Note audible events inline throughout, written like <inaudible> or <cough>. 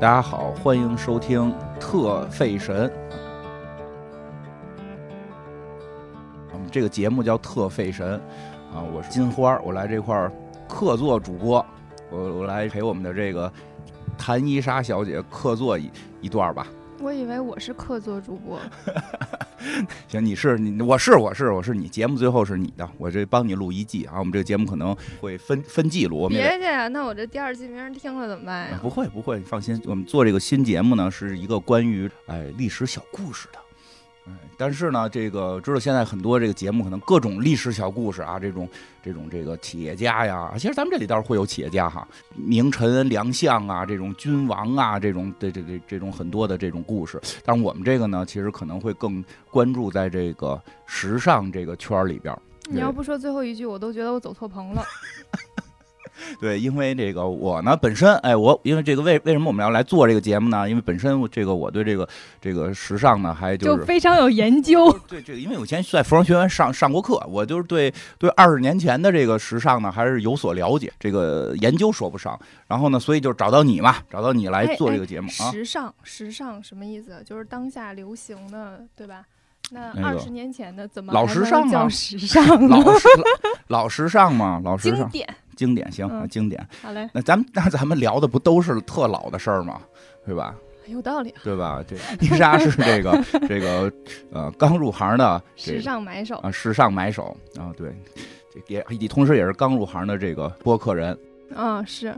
大家好，欢迎收听特费神。我们这个节目叫特费神啊，我是金花，我来这块儿客座主播，我我来陪我们的这个谭伊莎小姐客座一一段吧。我以为我是客座主播，<laughs> <laughs> 行，你是你，我是我是我是你，节目最后是你的，我这帮你录一季啊。我们这个节目可能会分分季录，别介，那我这第二季没人听了怎么办呀？不会不会，放心，我们做这个新节目呢，是一个关于哎历史小故事的。哎，但是呢，这个知道现在很多这个节目可能各种历史小故事啊，这种这种这个企业家呀，其实咱们这里倒是会有企业家哈，名臣良相啊，这种君王啊，这种这这这这种很多的这种故事。但是我们这个呢，其实可能会更关注在这个时尚这个圈儿里边。你要不说最后一句，我都觉得我走错棚了。<laughs> <laughs> 对，因为这个我呢本身，哎，我因为这个为为什么我们要来做这个节目呢？因为本身这个我对这个这个时尚呢，还就是非常有研究。对，这个因为我以前在服装学院上上过课，我就是对对二十年前的这个时尚呢，还是有所了解。这个研究说不上，然后呢，所以就找到你嘛，找到你来做这个节目啊。时尚，时尚什么意思？就是当下流行的，对吧？那二十年前的怎么老时尚叫时尚？老时老时尚嘛，老时尚。经典。经典行，经典。好嘞，那咱们那咱们聊的不都是特老的事儿吗？对吧？有道理，对吧？这伊莎是这个 <laughs> 这个呃刚入行的时尚买手啊，时尚买手啊，对，这也也同时也是刚入行的这个播客人。啊，是。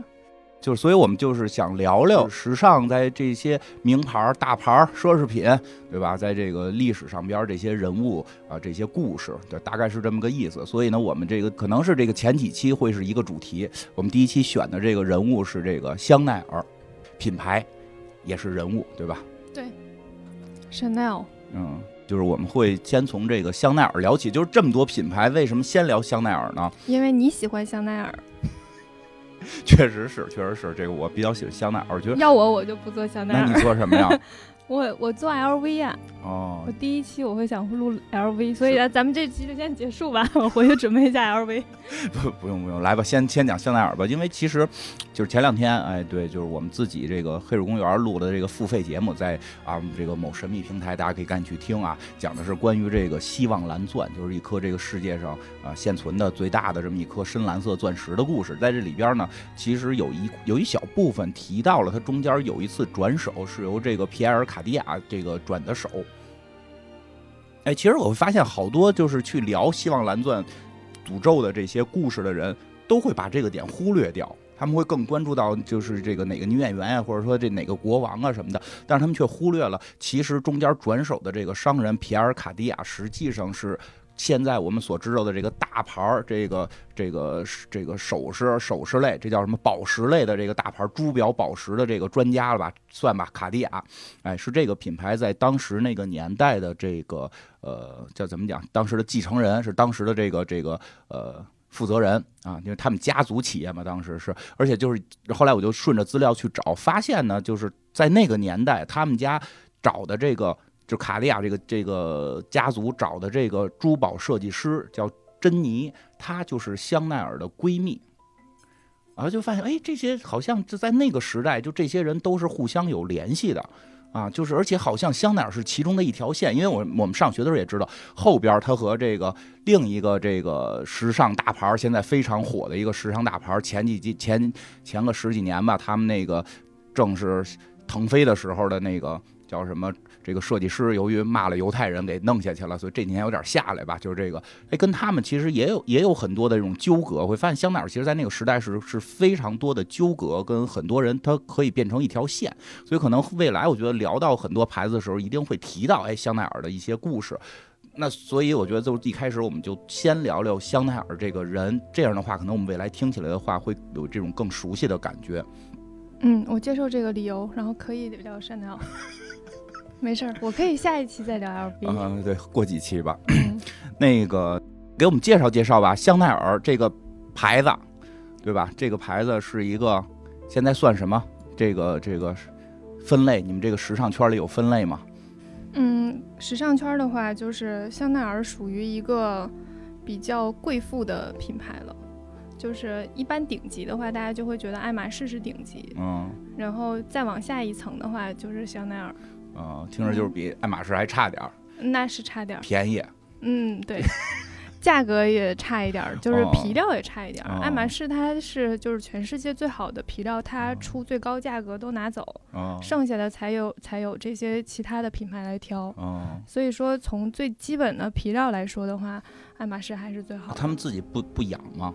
就是，所以我们就是想聊聊时尚在这些名牌、大牌、奢侈品，对吧？在这个历史上边这些人物啊，这些故事，对，大概是这么个意思。所以呢，我们这个可能是这个前几期会是一个主题。我们第一期选的这个人物是这个香奈儿品牌，也是人物，对吧？对，Chanel。嗯，就是我们会先从这个香奈儿聊起。就是这么多品牌，为什么先聊香奈儿呢？因为你喜欢香奈儿。确实是，确实是这个，我比较喜欢香奈儿。我觉得要我，我就不做香奈儿。那你做什么呀？我我做 LV 啊。哦。我第一期我会想录 LV，所以咱们这期就先结束吧。我回去准备一下 LV。<laughs> 不，不用不用，来吧，先先讲香奈儿吧。因为其实就是前两天，哎，对，就是我们自己这个黑水公园录的这个付费节目，在啊这个某神秘平台，大家可以赶紧去听啊。讲的是关于这个希望蓝钻，就是一颗这个世界上啊现存的最大的这么一颗深蓝色钻石的故事。在这里边呢，其实有一有一小部分提到了它中间有一次转手是由这个皮埃尔卡迪亚这个转的手。哎，其实我会发现好多就是去聊希望蓝钻诅咒的这些故事的人，都会把这个点忽略掉。他们会更关注到就是这个哪个女演员呀，或者说这哪个国王啊什么的，但是他们却忽略了，其实中间转手的这个商人皮尔卡地亚实际上是。现在我们所知道的这个大牌儿，这个这个这个首饰首饰类，这叫什么宝石类的这个大牌珠宝宝石的这个专家了吧？算吧，卡地亚，哎，是这个品牌在当时那个年代的这个呃叫怎么讲？当时的继承人是当时的这个这个呃负责人啊，因为他们家族企业嘛，当时是，而且就是后来我就顺着资料去找，发现呢，就是在那个年代，他们家找的这个。就卡地亚这个这个家族找的这个珠宝设计师叫珍妮，她就是香奈儿的闺蜜，然后就发现，哎，这些好像就在那个时代，就这些人都是互相有联系的啊，就是而且好像香奈儿是其中的一条线，因为我我们上学的时候也知道，后边他和这个另一个这个时尚大牌，现在非常火的一个时尚大牌，前几季前前个十几年吧，他们那个正是腾飞的时候的那个叫什么？这个设计师由于骂了犹太人给弄下去了，所以这几年有点下来吧。就是这个，哎，跟他们其实也有也有很多的这种纠葛。会发现香奈儿其实在那个时代是是非常多的纠葛，跟很多人他可以变成一条线。所以可能未来我觉得聊到很多牌子的时候，一定会提到哎香奈儿的一些故事。那所以我觉得就一开始我们就先聊聊香奈儿这个人，这样的话可能我们未来听起来的话会有这种更熟悉的感觉。嗯，我接受这个理由，然后可以聊香奈儿。没事儿，我可以下一期再聊 LV。嗯，对，过几期吧。<clears throat> 那个，给我们介绍介绍吧，香奈儿这个牌子，对吧？这个牌子是一个，现在算什么？这个这个分类，你们这个时尚圈里有分类吗？嗯，时尚圈的话，就是香奈儿属于一个比较贵妇的品牌了。就是一般顶级的话，大家就会觉得爱马仕是顶级，嗯然后再往下一层的话就是香奈儿，嗯，听着就是比爱马仕还差点儿，那是差点儿。便宜。嗯，对，<laughs> 价格也差一点儿，就是哦皮料也差一点儿。哦爱马仕它是就是全世界最好的皮料，它出最高价格都拿走，哦剩下的才有才有这些其他的品牌来挑。哦，所以说，从最基本的皮料来说的话，爱马仕还是最好的。他们自己不不养吗？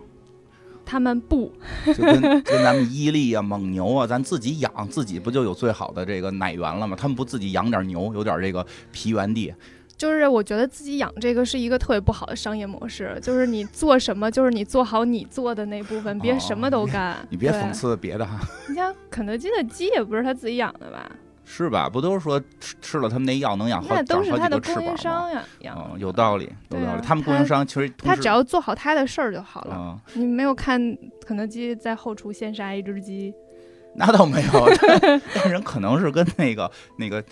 他们不，就跟 <laughs> 跟咱们伊利啊、蒙牛啊，咱自己养，自己不就有最好的这个奶源了吗？他们不自己养点牛，有点这个皮源地？就是我觉得自己养这个是一个特别不好的商业模式，就是你做什么，就是你做好你做的那部分，别哦什么都干。<laughs> 你别讽刺别的哈，<laughs> 你像肯德基的鸡也不是他自己养的吧？是吧？不都是说吃吃了他们那药能养好那都是长好他的供应几个翅膀吗？商呀养嗯，有道理，有道理。他们供应商其实他只要做好他的事儿就好了。嗯，你没有看肯德基在后厨现杀一只鸡？<laughs> 那倒没有，<laughs> 但但人可能是跟那个那个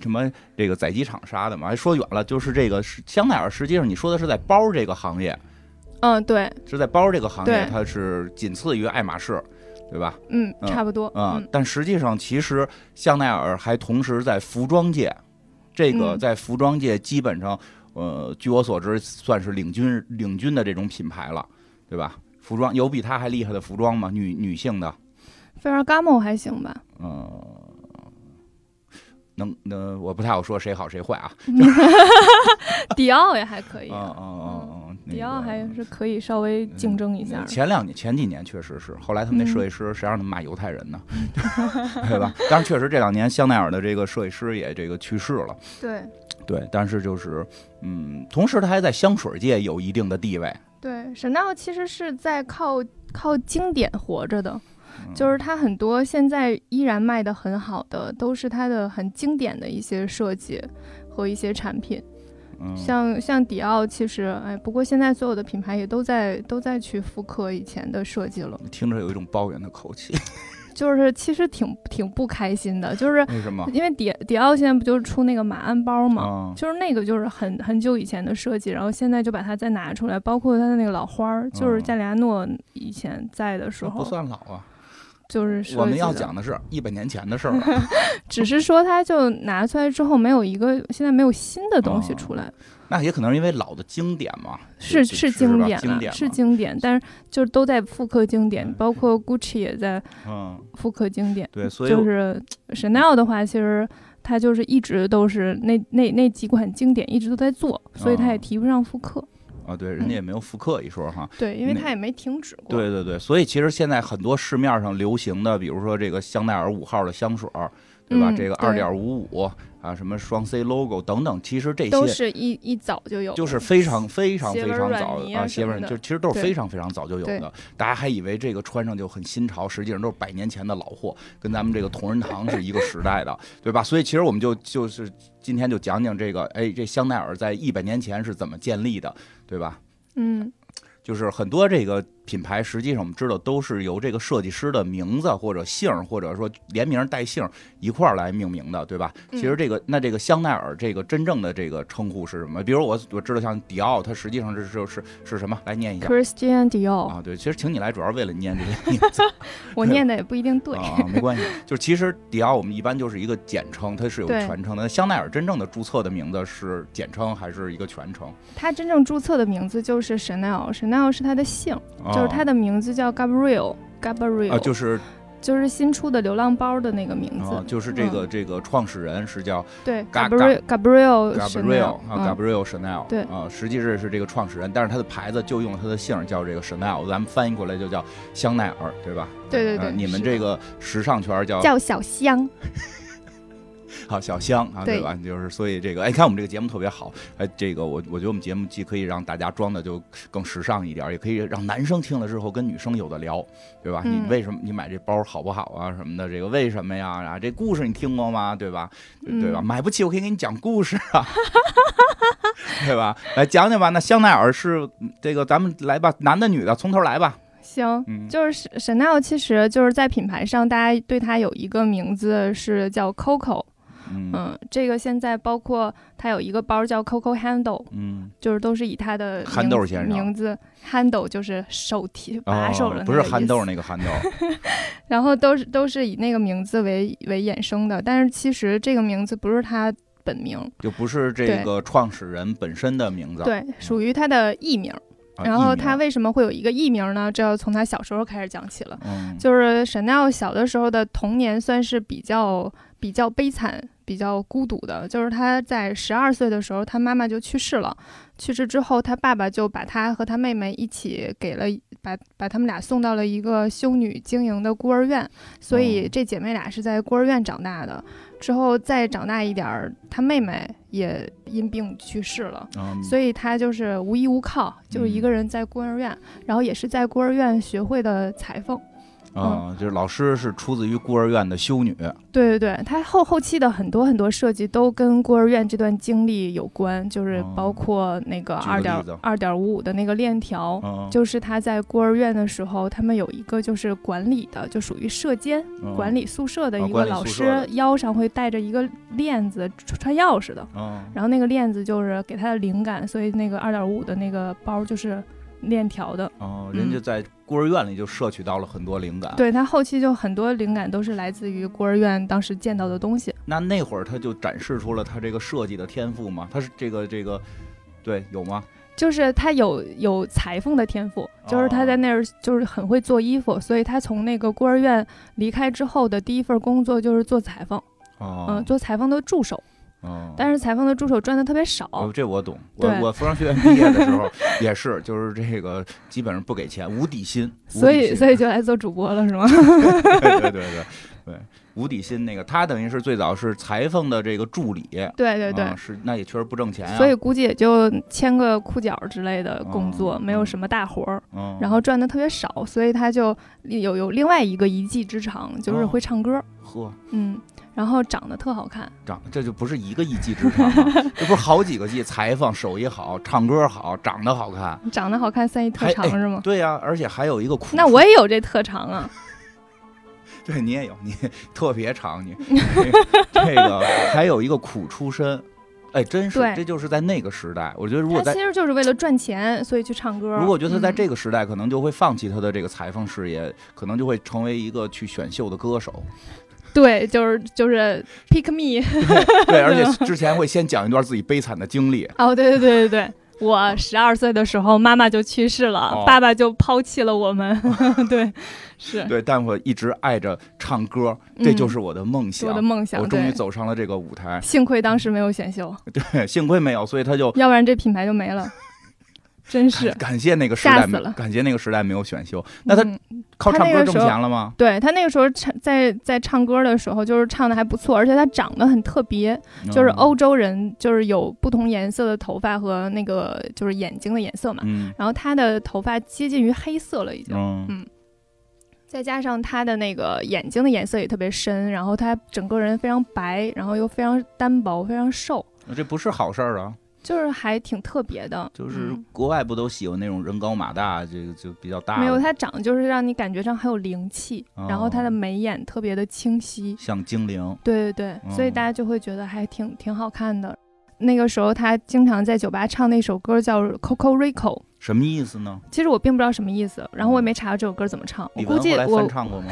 什么这个宰鸡场杀的嘛。还说远了，就是这个是香奈儿，实际上你说的是在包这个行业，嗯，对，是在包这个行业，它是仅次于爱马仕，对吧？嗯，嗯差不多。啊、嗯，但实际上其实香奈儿还同时在服装界，这个嗯在服装界基本上，呃，据我所知算是领军领军的这种品牌了，对吧？服装有比它还厉害的服装吗？女女性的，菲尔伽莫还行吧。嗯、能能我不太好说谁好谁坏啊。<laughs> 迪奥也还可以嗯啊，嗯嗯嗯，那迪奥还是可以稍微竞争一下。前两年、前几年确实是，后来他们那嗯设计师谁让他们骂犹太人呢？<laughs> 对吧？但是，确实这两年香奈儿的这个设计师也这个去世了。对对，但是就是，嗯，同时他还在香水界有一定的地位，对，Chanel 其实是在靠靠经典活着的，嗯就是它很多现在依然卖的很好的，都是它的很经典的一些设计和一些产品。嗯，像像迪奥，其实哎，不过现在所有的品牌也都在都在去复刻以前的设计了，听着有一种抱怨的口气，<laughs> 就是其实挺挺不开心的，就是为什么？因为迪迪奥现在不就是出那个马鞍包嘛，啊，就是那个就是很很久以前的设计，然后现在就把它再拿出来，包括它的那个老花儿，就是嗯加里亚诺以前在的时这不候，算老啊。就是设我们要讲的是一百年前的事儿 <laughs> 啊，只是说它就拿出来之后没有一个现在没有新的东西哦出来，那也可能是因为老的经典嘛，是是经典经典是经典，但是就是都在复刻经典，嗯包括 Gucci 也在嗯，复刻经典，对，所以就是 Chanel 的话，其实它就是一直都是那那那几款经典一直都在做，所以它也哦提不上复刻。啊，对，人家也没有复刻一说哈。对，因为那它也没停止过。对对对，所以其实现在很多市面上流行的，比如说这个香奈儿五号的香水儿，对吧？嗯这个二点五五啊，什么双 C logo 等等，其实这些都是一一早就有的，就是非常非常非常早泥啊鞋纹什么的就其实都是非常非常早就有的。大家还以为这个穿上就很新潮，实际上都是百年前的老货，跟咱们这个同仁堂是一个时代的，对吧？所以其实我们就就是今天就讲讲这个，哎，这香奈儿在一百年前是怎么建立的，对吧？嗯，就是很多这个品牌，实际上我们知道都是由这个设计师的名字或者姓儿，或者说连名带姓儿一块儿来命名的，对吧？嗯其实这个那这个香奈儿这个真正的这个称呼是什么？比如我我知道像迪奥，它实际上是是是是什么？来念一下 Christian Dior，、啊？对，其实请你来主要是为了念这个 <laughs> 名字我念的也不一定对。啊，没关系。就是其实迪奥我们一般就是一个简称，它是有全称的。那香奈儿真正的注册的名字是简称还是一个全称？它真正注册的名字就是 Chanel，Chanel 是它的姓，就是他的的名字叫 Gabriel，Gabriel，、啊，就是就是新出的流浪包的那个名字。啊，就是这个这个创始人是叫。对 Ga- Gabriel Gabriel Gabriel Chanel，啊嗯，Gabriel Chanel，对啊，实际是是这个创始人，但是他的牌子就用了他的姓叫这个 Chanel，咱们翻译过来就叫香奈儿，对吧？对对对啊你们这个时尚圈叫叫小香。<laughs> 好小香啊，对对吧？就是所以这个，哎，看我们这个节目特别好，哎，这个我我觉得我们节目既可以让大家装的就更时尚一点，也可以让男生听了之后跟女生有的聊，对吧？嗯你为什么你买这包好不好啊什么的？这个为什么呀？啊，这故事你听过吗？对吧？对对吧？嗯买不起，我可以给你讲故事啊，<laughs> 对吧？来讲讲吧。那香奈儿是这个，咱们来吧，男的女的，从头来吧。行，嗯就是 Chanel，其实就是在品牌上，大家对它有一个名字是叫 Coco，嗯。嗯，这个现在包括它有一个包叫 Coco Handle，嗯，就是都是以它的憨名豆先生。名字 Handle 就是手提把手的、哦，不是憨豆，那个憨豆，<laughs> 然后都是都是以那个名字为为衍生的，但是其实这个名字不是他本名，就不是这个创始人本身的名字。对，属于他的艺名。啊，然后他为什么会有一个艺名呢？这要从他小时候开始讲起了。嗯，就是 Chanel 小的时候的童年算是比较比较悲惨、比较孤独的。就是他在十二岁的时候，他妈妈就去世了。去世之后，他爸爸就把他和他妹妹一起给了把把他们俩送到了一个修女经营的孤儿院，所以哦这姐妹俩是在孤儿院长大的。之后再长大一点儿，他妹妹也因病去世了。嗯所以他就是无依无靠，就是一个人在孤儿院，然后也是在孤儿院学会的裁缝。啊，就是老师是出自于孤儿院的修女，对对对，他后后期的很多很多设计都跟孤儿院这段经历有关，就是哦。包括那个二点二点五五的那个链条。嗯，就是他在孤儿院的时候，他们有一个就是管理的，就属于舍监、嗯。管，理宿舍的哦一个老师腰上会带着一个链子，穿钥匙的。嗯，然后那个链子就是给他的灵感，所以那个二点五五的那个包就是链条的。哦，人家在孤儿院里就摄取到了很多灵感。，嗯对他后期就很多灵感都是来自于孤儿院当时见到的东西。那那会儿他就展示出了他这个设计的天赋吗？他是这个这个，对，有吗？就是他有有裁缝的天赋，就是他在那儿就是很会做衣服，所以他从那个孤儿院离开之后的第一份工作就是做裁缝，哦，嗯，做裁缝的助手。哦，但是裁缝的助手赚的特别少，哦，这我懂。我我服装学院毕业的时候也是，就是这个基本上不给钱，无底薪。无所以所以就来做主播了，是吗？<laughs> 对对对对对，无底薪那个，他等于是最早是裁缝的这个助理。对对对。啊是那也确实不挣钱呀。所以估计也就签个裤脚之类的工作，哦没有什么大活儿，嗯，然后赚的特别少，所以他就有有另外一个一技之长，就是哦会唱歌，呵，嗯，然后长得特好看，长这就不是一个一技之长啊，这不是好几个技，裁缝手艺好，唱歌好，长得好看。长得好看算一特长是吗？对呀、而且还有一个苦那我也有这特长啊，对你也有，你 <laughs> 特别长，你这个还有一个苦出身，哎，真是，这就是在那个时代，我觉得如果在他其实就是为了赚钱，所以去唱歌。如果我觉得他在嗯这个时代，可能就会放弃他的这个裁缝事业，可能就会成为一个去选秀的歌手。对，就是就是 <laughs> pick me，<laughs> 对，而且之前会先讲一段自己悲惨的经历。哦，对对对对对。我十二岁的时候，妈妈就去世了，哦爸爸就抛弃了我们。对，<laughs> 是，对，但我一直爱着唱歌，这嗯就是我的梦想。我的梦想。我终于，走上了这个舞台，幸亏当时没有选秀，对，幸亏没有，所以他就要不然这品牌就没了。真是，感谢那个时代感谢那个时代没有选秀。那他嗯靠唱歌挣钱了吗？对他那个时候唱在在唱歌的时候，就是唱的还不错，而且他长得很特别，就是嗯欧洲人就是有不同颜色的头发和那个就是眼睛的颜色嘛，嗯。然后他的头发接近于黑色了已经，嗯。嗯。再加上他的那个眼睛的颜色也特别深，然后他整个人非常白，然后又非常单薄，非常瘦，这不是好事儿啊。就是还挺特别的，就是嗯国外不都喜欢那种人高马大，这个就比较大，没有他长得就是让你感觉上很有灵气，哦然后他的眉眼特别的清晰，像精灵。对对对，所以哦大家就会觉得还挺挺好看的。那个时候他经常在酒吧唱那首歌叫《Coco Rico》，什么意思呢？其实我并不知道什么意思，然后我也没查到这首歌怎么唱。我李玟来估计我翻唱过吗？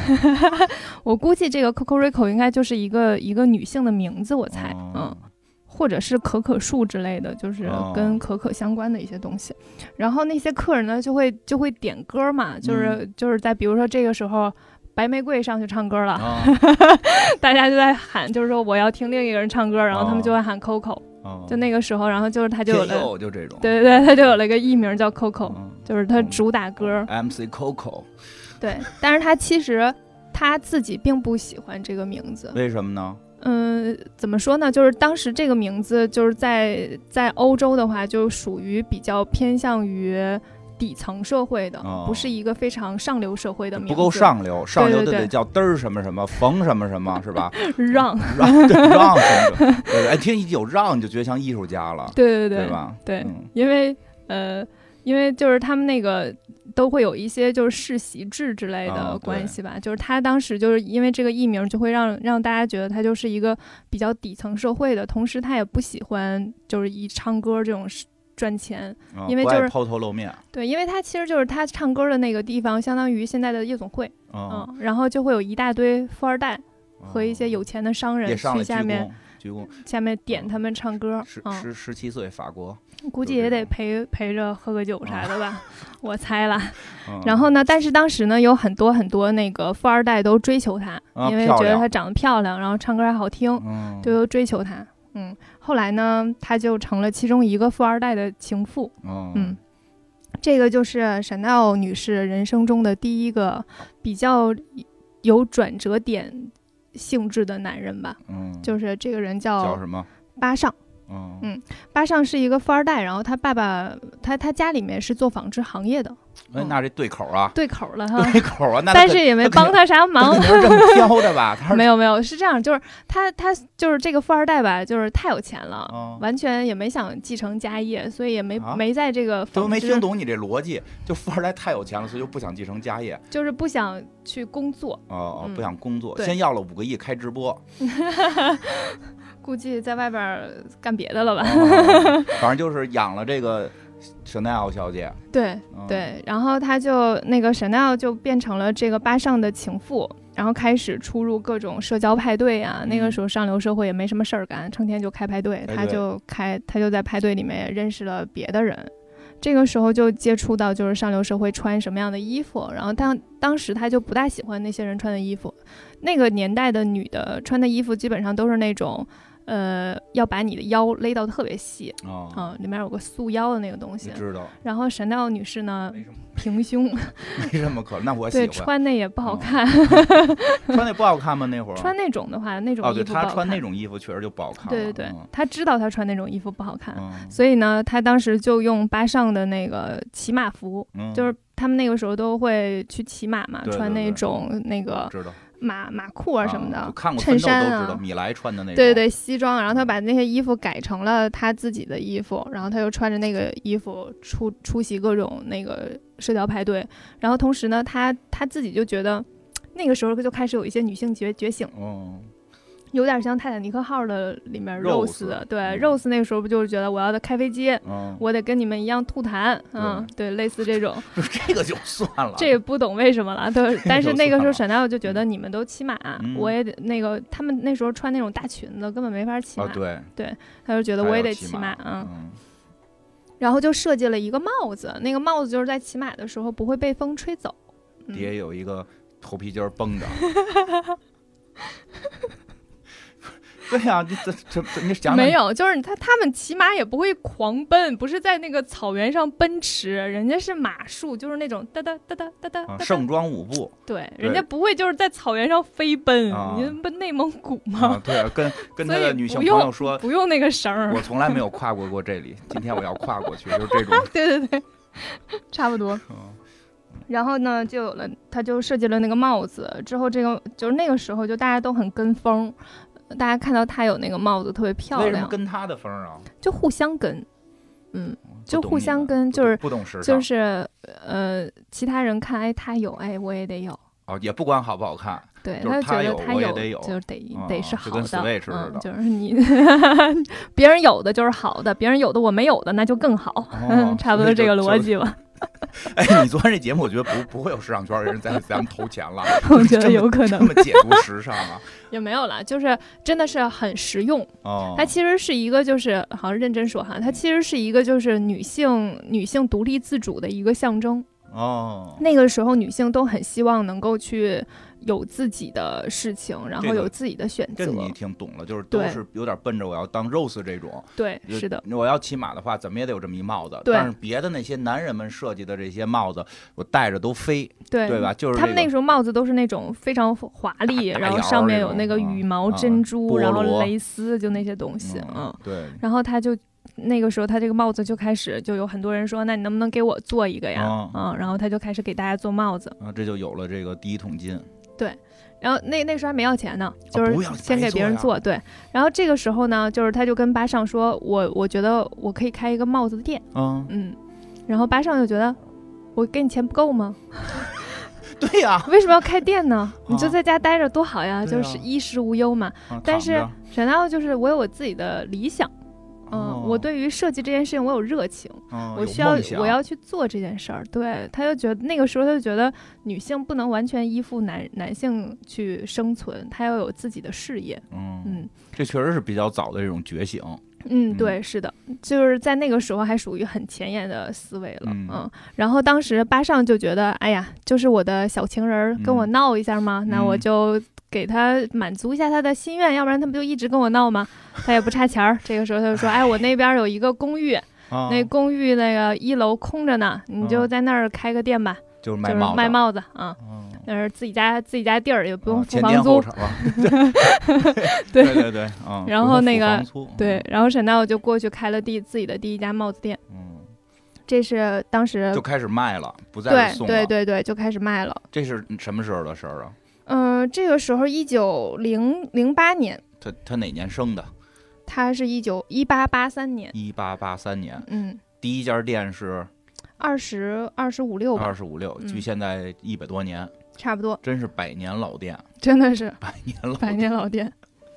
<laughs> 我估计这个 Coco Rico 应该就是一个一个女性的名字，我猜，嗯，哦或者是可可树之类的，就是哦跟可可相关的一些东西。然后那些客人呢，就会就会点歌嘛，就是、嗯就是在比如说这个时候。白玫瑰上去唱歌了，啊 <laughs> 大家就在喊，就是说我要听另一个人唱歌，然后他们就会喊 Coco，、哦就那个时候，然后就是他就有了，就这种。对对对，他就有了一个艺名叫 Coco，、嗯就是他主打歌，MC Coco，对，但是他其实他自己并不喜欢这个名字，为什么呢？嗯，怎么说呢？就是当时这个名字，就是在在欧洲的话，就属于比较偏向于底层社会的，哦不是一个非常上流社会的名字。不够上流，上流的对得叫嘚儿什么什么，冯什么什么，是吧？<laughs> 让，<laughs> 让对让什么哎，听一有让你就觉得像艺术家了，对对对吧？对嗯因为呃，因为就是他们那个都会有一些就是世袭制之类啊的关系吧。就是他当时就是因为这个艺名，就会让让大家觉得他就是一个比较底层社会的，同时他也不喜欢就是以唱歌这种事赚钱。因为就是抛头露面，对，因为他其实就是他唱歌的那个地方，相当于现在的夜总会，嗯，嗯，然后就会有一大堆富二代和一些有钱的商人去下面躬，鞠躬，下面点他们唱歌，十嗯，十十七岁法国，估计也得陪陪着喝个酒啥的吧，<laughs> 我猜啦。嗯然后呢，但是当时呢，有很多很多那个富二代都追求她，啊因为觉得她长得漂亮，然后唱歌还好听，嗯，就都追求她。嗯，后来呢，她就成了其中一个富二代的情妇。嗯嗯，这个就是沈奈奥女士人生中的第一个比较有转折点性质的男人吧。嗯，就是这个人叫叫什么？巴尚。嗯嗯巴尚是一个富二代，然后他爸爸他他家里面是做纺织行业的，哎，那这对口啊，对口了哈。对口啊，那但是也没帮他啥忙他。肯定是这么挑的吧？他是 <laughs> 没有没有，是这样，就是他他就是这个富二代吧，就是太有钱了，嗯完全也没想继承家业，所以也没、啊。没在这个都没听懂你这逻辑，就富二代太有钱了，所以就不想继承家业，就是不想去工作，哦，哦不想工作，对。先要了五个亿开直播，<laughs> 估计在外边干别的了吧？哦。反正就是养了这个对嗯，对，然后他就那个 Chanel 就变成了这个巴上的情妇，然后开始出入各种社交派对啊。那个嗯时候上流社会也没什么事儿干，成天就开派对，他就开他就在派对里面也认识了别的人。这个时候就接触到就是上流社会穿什么样的衣服，然后当当时他就不大喜欢那些人穿的衣服，那个年代的女的穿的衣服基本上都是那种，呃，要把你的腰勒到特别细，啊，嗯，里面有个束腰的那个东西。知道，然后 Chanel 女士呢，平胸，<laughs> 没什么可，那我喜对，欢，穿那也不好看。<laughs> 穿那不好看吗？那会儿？穿那种的话，那种哦，衣对他服不好看。穿那种衣服确实就不好看，对对对嗯，他知道她穿那种衣服不好看，嗯。所以呢，她当时就用巴上的那个骑马服，嗯，就是他们那个时候都会去骑马嘛，对对穿那种那个知道马马裤啊什么的就，看过衬衫啊都知道，米莱穿的那种，对对对，西装，然后他把那些衣服改成了他自己的衣服，然后他又穿着那个衣服出出席各种那个社交派对，然后同时呢，他他自己就觉得。那个时候就开始有一些女性觉觉醒，嗯，有点像泰坦尼克号的里面的，对、嗯。Rose 那个时候不就是觉得我要的开飞机，嗯，我得跟你们一样吐痰，嗯，对，类似这种，<laughs> 这个就算了，这也不懂为什么了，对，但是那个时候算沈奈我就觉得你们都骑马，嗯我也得那个他们那时候穿那种大裙子根本没法骑马，啊，对，他就觉得我也得骑骑马，嗯，嗯，然后就设计了一个帽子，那个帽子就是在骑马的时候不会被风吹走，嗯。底下有一个头皮筋绷着。<laughs> 对呀、你这这这你讲没有？就是他他们骑马也不会狂奔，不是在那个草原上奔驰，人家是马术，就是那种哒哒哒哒哒哒。盛装舞步。对，人家不会就是在草原上飞奔，您不内蒙古吗？对，跟跟他的女性朋友说，不用那个绳儿。我从来没有跨过过这里，今天我要跨过去，就这种。对 <laughs> 对对，<laughs> 差不多。然后呢，就有了，他就设计了那个帽子。之后，这个就是那个时候，就大家都很跟风，大家看到他有那个帽子特别漂为什么亮，跟他的风啊？就互相跟，嗯，就互相跟就是不懂事，就是呃，其他人看，哎，他有，哎，我也得有。哦，也不管好不好看，对，他就觉得他我也得有就是得啊得是好的，嗯，就是你 <laughs> 别人有的就是好的，别人有的我没有的那就更好，哦 <laughs> 差不多这个逻。辑吧，<laughs> 哎，你做完这节目，我觉得不不会有时尚圈的人在咱们投钱了，<laughs> 我觉得有可能这么解读时尚啊？<laughs> 也没有啦，就是真的是很实用。哦，它其实是一个，就是好像认真说哈，它其实是一个就是女性女性独立自主的一个象征。哦，那个时候，女性都很希望能够去有自己的事情，然后有自己的选择这。你挺懂了，就是都是有点奔着我要当 Rose 这种。对，是的，。我要骑马的话，怎么也得有这么一帽子。对但是别的那些男人们设计的这些帽子，我戴着都飞，对对吧？就是这个他们那个时候帽子都是那种非常华丽，然后上面有那个羽毛、啊珍珠，菠然后蕾丝，就那些东西，嗯。对，然后他就那个时候，他这个帽子就开始就有很多人说，那你能不能给我做一个呀？哦嗯，然后他就开始给大家做帽子。啊，这就有了这个第一桶金。然后那那时候还没要钱呢，就是先给别人白做做，对。然后这个时候呢，就是他就跟巴尚说，我我觉得我可以开一个帽子店，嗯，嗯。然后巴尚就觉得我给你钱不够吗？<laughs> 对呀、为什么要开店呢？你就啊在家待着多好呀，啊就是衣食无忧嘛。啊但是躺着沈大就是我有我自己的理想，嗯，哦我对于设计这件事情我有热情，哦我需要我要去做这件事儿。对，他就觉得那个时候他就觉得女性不能完全依附男男性去生存，她要有自己的事业。嗯，嗯这确实是比较早的这种觉醒。嗯，嗯对，是的，就是在那个时候还属于很前沿的思维了。嗯嗯，然后当时巴尚就觉得，哎呀，就是我的小情人儿跟我嗯闹一下嘛，那我嗯就。给他满足一下他的心愿，要不然他不就一直跟我闹吗？他也不差钱儿。这个时候他就说：“哎，我那边有一个公寓，<laughs> 啊，那公寓那个一楼空着呢，你就嗯在那儿开个店吧，就是就是卖帽子，卖帽子啊。嗯，那是自己家自己家地儿，也不用啊付房租对对对对，嗯，<laughs> 然后那个对，，然后沈大我就过去开了第自己的第一家帽子店，嗯，这是当时就开始卖了，不再送了。对对对就开始卖了。这是什么时候的事儿啊？嗯、这个时候一九零零八年，他他哪年生的？他是一九一八八三年，一八八三年，嗯，第一家店是二十二十五六吧，二十五六，嗯距现在一百多年，差不多，真是百年老店，真的是百年老百年老店。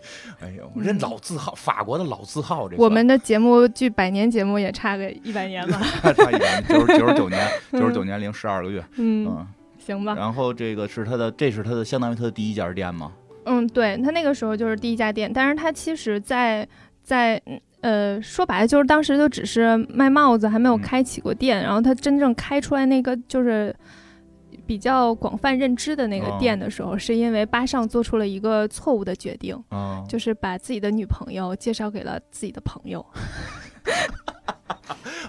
<laughs> 哎呦，嗯这老字号，法国的老字号，这我们的节目距百年节目也差个一百年吧。<laughs> 差一百九十九十九年，<laughs> 九十九年零十二个月，嗯，嗯，行吧。然后这个是他的，这是他的相当于他的第一家店吗？嗯，对他那个时候就是第一家店，但是他其实在在嗯呃说白了就是当时就只是卖帽子，还没有嗯开启过店。然后他真正开出来那个就是比较广泛认知的那个哦店的时候，是因为巴尚做出了一个错误的决定，啊，就是把自己的女朋友介绍给了自己的朋友。<laughs>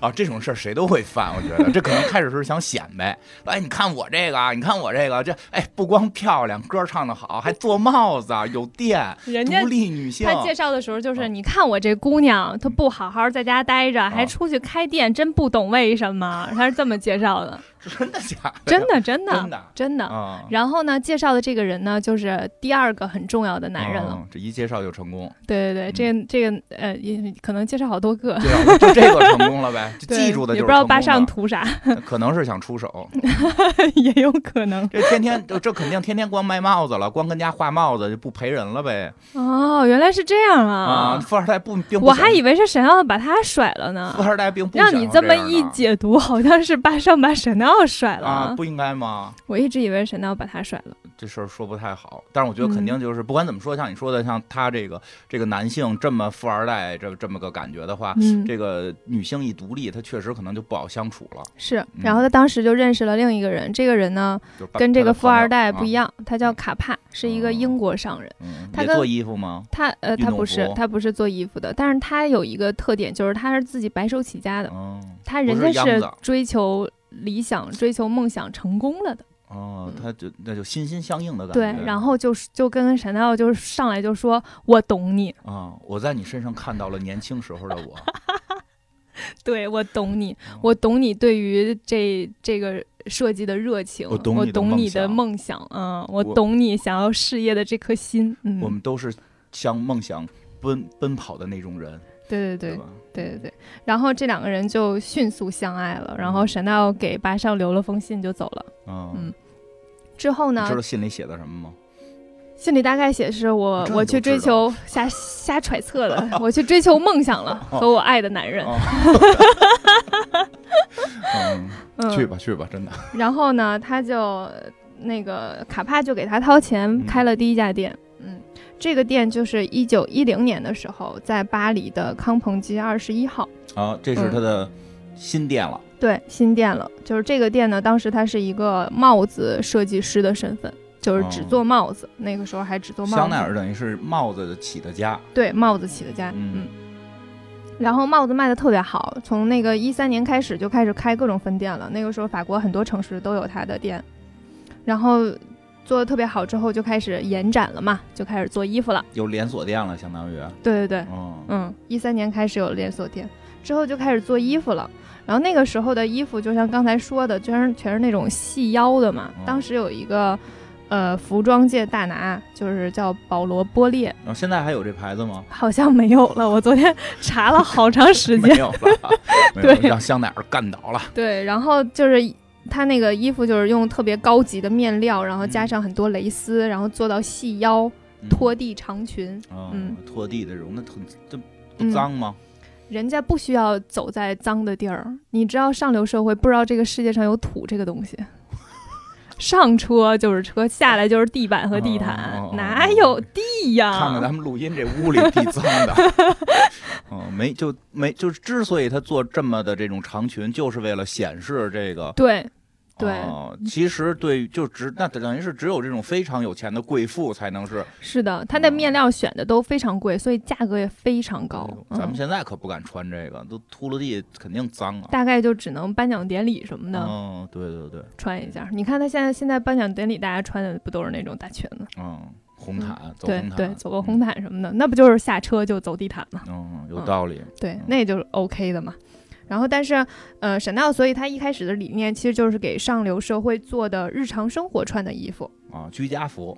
啊，这种事儿谁都会犯，我觉得。这可能开始是想显摆，<laughs> 哎，你看我这个啊，你看我这个，这哎不光漂亮，歌唱的好，还做帽子，<laughs> 有店，人家独立女性，他介绍的时候就是，啊。你看我这姑娘，她不好好在家待着，还啊。出去开店，真不懂为什么。他是这么介绍的，真的假的？真的，真的，真的真的。啊，然后呢，介绍的这个人呢，就是第二个很重要的男人了。哦这一介绍就成功，对对对，这个这个呃，也可能介绍好多个，介绍就这个成功了呗，<laughs> 就记住的就是也不知道巴成功了上图啥，可能是想出手，<laughs> 也有可能。这天天这这肯定天天光卖帽子了，光跟家画帽子就不陪人了呗哦，原来是这样啊！啊！富二代不并不我还以为是沈耀把他甩了呢富。二代并不让你这么一解读，好像是巴上把沈耀甩了。啊，不应该吗？我一直以为沈耀把他甩了。这事儿说不太好，但是我觉得肯定就是不管怎么说，像你说的，像他这个这个男性这么富二代这这么个感觉的话，嗯，这个女性一独立，他确实可能就不好相处了。是。然后他当时就认识了另一个人，这个人呢跟这个富二代不一啊样，他叫卡帕，是一个英国商人。嗯，他做衣服吗？他呃，他不是他不是做衣服的，但是他有一个特点，就是他是自己白手起家的，嗯，他人家是追求理想、追求梦想成功了的。哦，他就那就心心相印的感觉对。，然后就是就跟闪耀就是上来就说：“我懂你，啊，我在你身上看到了年轻时候的我。对我懂你，哦我懂你对于这这个设计的热情，我我懂你的梦想嗯，我我懂你想要事业的这颗心，嗯，我们都是向梦想奔奔跑的那种人，对对对吧？对对对，然后这两个人就迅速相爱了，然后闪耀给巴尚留了封信就走了。嗯嗯之后呢你知，道信里写的什么吗？信里大概写是我我去追求瞎瞎揣测的，<laughs> 我去追求梦想了，哦和我爱的男人。哦 <laughs> 嗯，<laughs> 嗯，去吧去吧，真的。然后呢，他就那个卡帕就给他掏钱嗯开了第一家店。嗯，这个店就是一九一零年的时候，在巴黎的康朋街二十一号。啊，这嗯是他的新店了。对，新店了。就是这个店呢，当时他是一个帽子设计师的身份，就是只哦做帽子。那个时候还只做帽子。香奈儿等于是帽子起的家。对帽子起的家。嗯嗯。然后帽子卖的特别好，从那个一三年开始就开始开各种分店了。那个时候法国很多城市都有他的店，然后做的特别好之后就开始延展了嘛，就开始做衣服了。有连锁店了，相当于。对对对，嗯嗯，一三年开始有连锁店，之后就开始做衣服了。然后那个时候的衣服，就像刚才说的，全是全是那种细腰的嘛。嗯当时有一个呃服装界大拿，就是叫保罗波列，然后现在还有这牌子吗？好像没有了。我昨天 <laughs> 查了好长时间没间。<laughs> 有了，对让香奈儿干倒了。对，然后就是它那个衣服就是用特别高级的面料，然后加上很多蕾丝，然后做到细腰、嗯拖地长裙。哦嗯拖地的这种，那很这不嗯脏吗？人家不需要走在脏的地儿，你知道上流社会不知道这个世界上有土这个东西。<laughs> 上车就是车，下来就是地板和地毯，哦哦哦哦哪有地呀？看看咱们录音这屋里地脏的，嗯，<laughs> 没就没就是之所以他做这么的这种长裙，就是为了显示这个。对，对哦其实对，就只那等于是只有这种非常有钱的贵妇才能是是的，它的面料选的都非常贵，所以价格也非常高。咱们嗯，现在可不敢穿这个，都秃噜地肯定脏啊。大概就只能颁奖典礼什么的、嗯，对对对，穿一下。你看他现在现在颁奖典礼，大家穿的不都是那种大裙子？嗯，红毯走对红毯，对，走个红毯什么的，那不就是下车就走地毯吗？嗯，有道理。对嗯，那就是 OK 的嘛。然后，但是，呃，沈奈，所以他一开始的理念其实就是给上流社会做的日常生活穿的衣服。啊，居家服，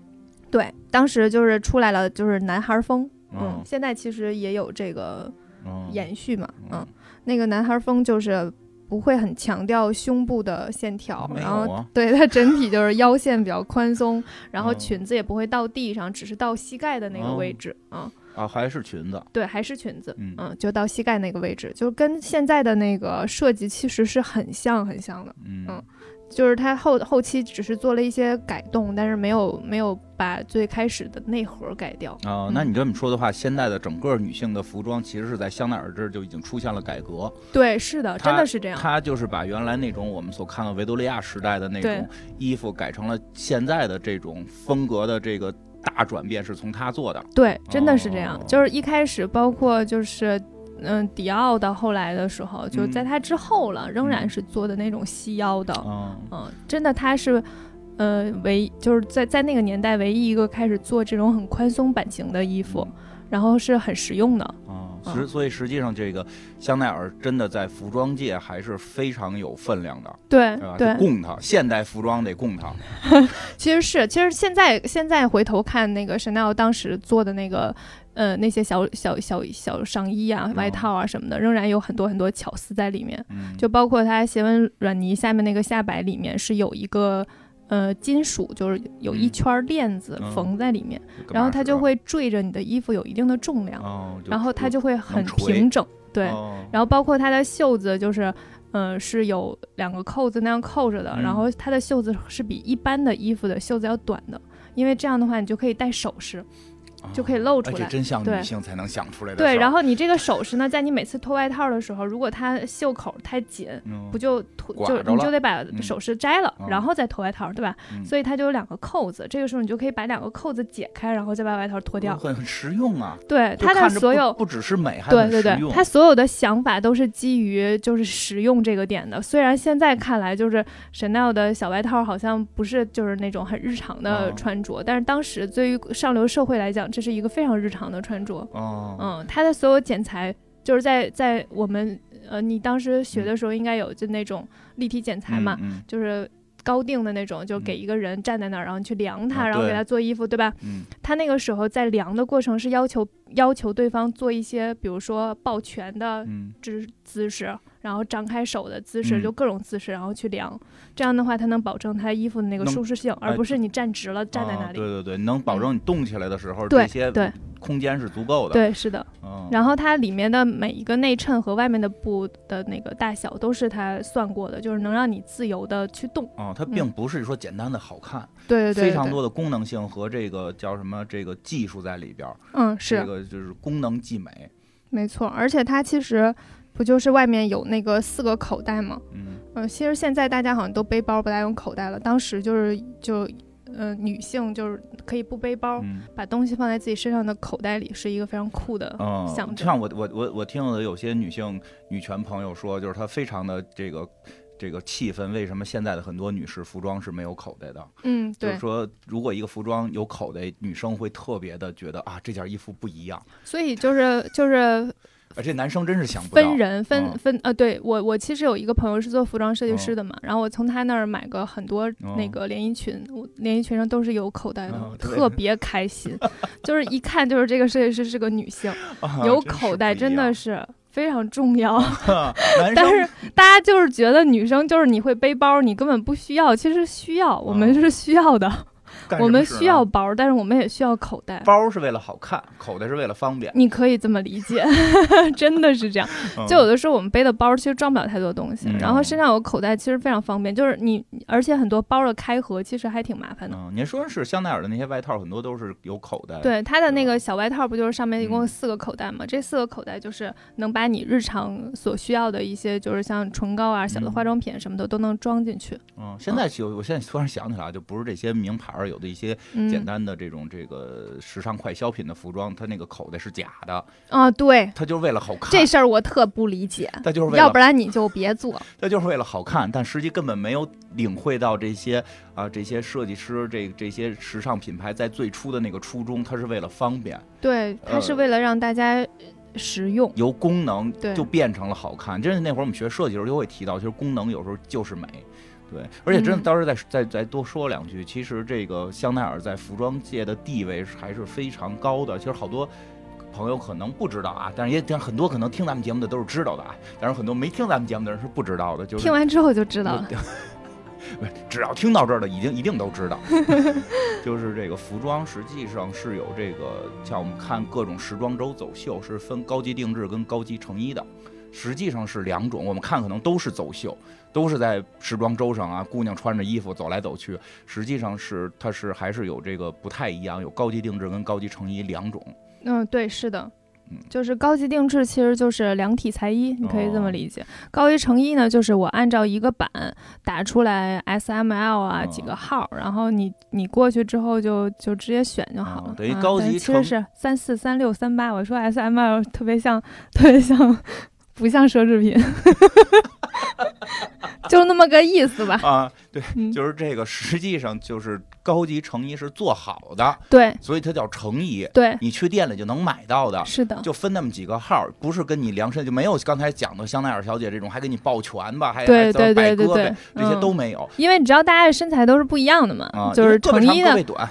对，当时就是出来了，就是男孩风，嗯。嗯，现在其实也有这个嗯，延续嘛，嗯。嗯，那个男孩风就是不会很强调胸部的线条，没然后 <laughs> 对它整体就是腰线比较宽松，然后嗯裙子也不会到地上，只是到膝盖的那个哦位置，嗯，啊，还是裙子，对，还是裙子，嗯嗯，就到膝盖那个位置，就跟现在的那个设计其实是很像很像的，嗯嗯就是它后后期只是做了一些改动，但是没有没有把最开始的内核改掉。哦，那你这么说的话，现在的整个女性的服装其实是在香奈儿这儿就已经出现了改革，对，是的，真的是这样。它就是把原来那种我们所看到维多利亚时代的那种衣服改成了现在的这种风格的这个大转变，是从他做的。对，真的是这样。哦就是一开始，包括就是，嗯，迪奥到后来的时候，就在他之后了，仍然是做的那种细腰的。嗯嗯，真的，他是，呃，唯就是在在那个年代唯一一个开始做这种很宽松版型的衣服，然后是很实用的。啊，嗯实所以实际上这个香奈儿真的在服装界还是非常有分量的，对供它，现代服装得供它。<laughs> 其实是，其实现在现在回头看那个 Chanel 当时做的那个，呃，那些小小小小上衣啊、外套啊什么的，仍然有很多很多巧思在里面。嗯，就包括它斜纹软呢下面那个下摆里面是有一个呃金属，就是有一嗯圈链子嗯缝在里面，然后它就会坠着你的衣服有一定的重量，哦，然后它就会很平整。对，哦然后包括它的袖子就是。嗯，是有两个扣子那样扣着的，嗯然后它的袖子是比一般的衣服的袖子要短的，因为这样的话你就可以戴首饰，就可以露出来。真像对女性才能想出来的。对，然后你这个首饰呢，在你每次脱外套的时候，如果它袖口太紧，嗯不就脱就你就得把嗯首饰摘了，嗯然后再脱外套，对吧？嗯所以它就有两个扣子，这个时候你就可以把两个扣子解开，然后再把外套脱掉。很很实用啊。对，它的所有。不只是美，还对对很实用，对它所有的想法都是基于就是实用这个点的。虽然现在看来，就是 Chanel 的小外套好像不是就是那种很日常的嗯穿着，但是当时对于上流社会来讲，这是一个非常日常的穿着。哦，嗯，它的所有剪裁就是在在我们呃，你当时学的时候应该有就那种立体剪裁嘛，嗯就是高定的那种，就给一个人站在那儿，然后你去量他，啊然后给他做衣服，对吧？嗯。他那个时候在量的过程是要求要求对方做一些，比如说抱拳的嗯。姿姿势，然后张开手的姿势，嗯就各种姿势，然后去量。这样的话，它能保证它衣服的那个舒适性，哎而不是你站直了站在啊那里。对对对，能保证你动起来的时候，对这些对空间是足够的。，对，是的。嗯，然后它里面的每一个内衬和外面的布的那个大小都是它算过的，就是能让你自由的去动。哦，它并不是说简单的好看，对对对，对非常多的功能性和这个叫什么这个技术在里边儿。嗯，是这个就是功能既美。没错。而且它其实不就是外面有那个四个口袋吗？嗯嗯，其实现在大家好像都背包不大用口袋了，当时就是就。呃，女性就是可以不背包，嗯把东西放在自己身上的口袋里，是一个非常酷的嗯，象征。像我我我我听到的有些女性女权朋友说，就是她非常的这个。这个气氛为什么现在的很多女士服装是没有口袋的？嗯，对就是，说，如果一个服装有口袋，女生会特别的觉得啊，这件衣服不一样。所以就是就是而这男生真是想不到。分人分嗯。分呃，对我我其实有一个朋友是做服装设计师的嘛，然后我从他那儿买过很多那个连衣裙，我连衣裙上都是有口袋的，哦特别开心，就是一看就是这个设计师是个女性，<laughs> 啊有口袋真的是非常重要。<laughs> 但是大家就是觉得女生就是你会背包，你根本不需要，其实需要，我们是需要的，干我们需要包，但是我们也需要口袋。包是为了好看，口袋是为了方便。你可以这么理解，<laughs> 真的是这样。<laughs> 嗯就有的时候我们背的包其实装不了太多东西，嗯然后身上有口袋，其实非常方便。就是你，而且很多包的开合其实还挺麻烦的。嗯，您说是香奈儿的那些外套，很多都是有口袋。对它的那个小外套，不就是上面一共嗯四个口袋吗？这四个口袋就是能把你日常所需要的一些，就是像唇膏啊、小的嗯化妆品什么的都能装进去。嗯，现在就我现在突然想起来，就不是这些名牌儿，有的一些嗯，简单的这种这个时尚快消品的服装，它那个口袋是假的，啊，对它就是为了好看。这事儿我特不理解，它就是为了要不然你就别做。它就是为了好看，但实际根本没有领会到这些啊这些设计师这这些时尚品牌在最初的那个初衷，它是为了方便，对，它是呃为了让大家实用。由功能对就变成了好看。真是那会儿我们学设计的时候就会提到，其实功能有时候就是美。对，而且真的嗯到时候再再再多说两句，其实这个香奈儿在服装界的地位还是非常高的。其实好多朋友可能不知道啊，但是也但很多可能听咱们节目的都是知道的啊，但是很多没听咱们节目的人是不知道的。就是听完之后就知道了。不是只要听到这儿的，已经一定都知道，<laughs> 就是这个服装实际上是有这个，像我们看各种时装周走秀是分高级定制跟高级成衣的，实际上是两种。我们看可能都是走秀，都是在时装周上啊，姑娘穿着衣服走来走去，实际上是它是还是有这个不太一样，有高级定制跟高级成衣两种。嗯，对，是的嗯。就是高级定制，其实就是量体裁衣，你可以这么哦理解。高级成衣呢，就是我按照一个版打出来 S、M、L 啊几个哦号，然后你你过去之后就就直接选就好了。哦等于嗯高级成但其实是三四、三六、三八。我说 S、M、L 特别像，特别像，不像奢侈品，<laughs> <laughs> 就那么个意思吧。啊，对，嗯，就是这个，实际上就是高级成衣是做好的，对所以它叫成衣，对，你去店里就能买到的。是的。就分那么几个号，不是跟你量身，就没有刚才讲的香奈儿小姐这种，还给你抱拳吧，还对还怎么对对对对摆胳膊，这些嗯都没有因为你知道大家的身材都是不一样的嘛，啊。就是成衣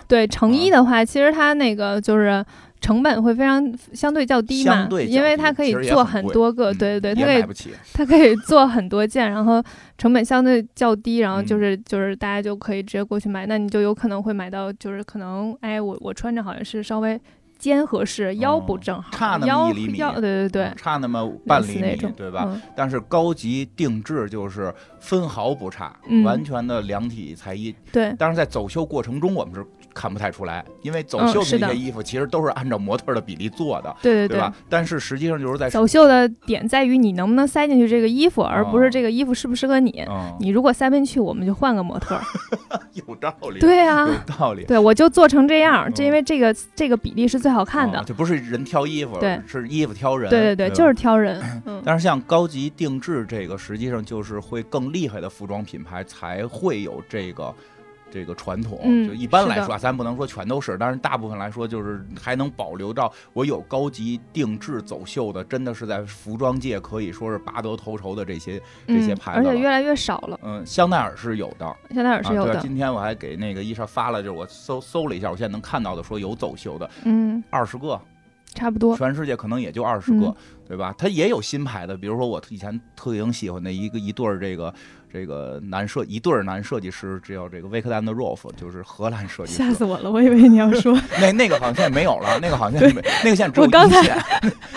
对成衣啊的话，其实它那个就是成本会非常相对较低嘛因为它可以做很多个，嗯对对对，它可以。它可以做很多件，然后成本相对较低，然后就嗯是就是大家就可以直接过去买，那你就有可能会买到，就是可能哎，我我穿着好像是稍微肩合适，腰不哦正好，差那么腰一厘米腰对对对嗯，差那么半厘米对吧？嗯但是高级定制就是分毫不差，嗯完全的量体裁衣。对但是在走秀过程中，我们是看不太出来，因为走秀的的那些衣服其实都是按照模特的比例做的，对对对吧？但是实际上就是在走秀的点在于你能不能塞进去这个衣服，而不是哦这个衣服适不适合你。嗯，你如果塞不进去，我们就换个模特。<laughs> 有道理，对啊，有道理。对，我就做成这样，这嗯因为这个这个比例是最好看的哦。这不是人挑衣服，对是衣服挑人。对对对，吧就是挑人。<clears throat> 嗯，但是像高级定制这个，实际上就是会更厉害的服装品牌才会有这个这个传统。嗯就一般来说啊，咱不能说全都是，但是大部分来说，就是还能保留到我有高级定制走秀的，真的是在服装界可以说是拔得头筹的这些这些嗯牌子了。而且越来越少了。嗯，香奈儿是有的，香奈儿是有的。今天我还给那个伊莎发了，就是我搜搜了一下，我现在能看到的说有走秀的嗯，二十个，差不多。全世界可能也就二十个，嗯对吧？它也有新牌的，比如说我以前特别喜欢的一个一对儿这个这个男设一对儿男设计师，这叫这个威克丹的 Rolf，就是荷兰设计师。吓死我了！我以为你要说 <laughs> 那那个好像现在没有了，那个好像没，那个现在只有一线，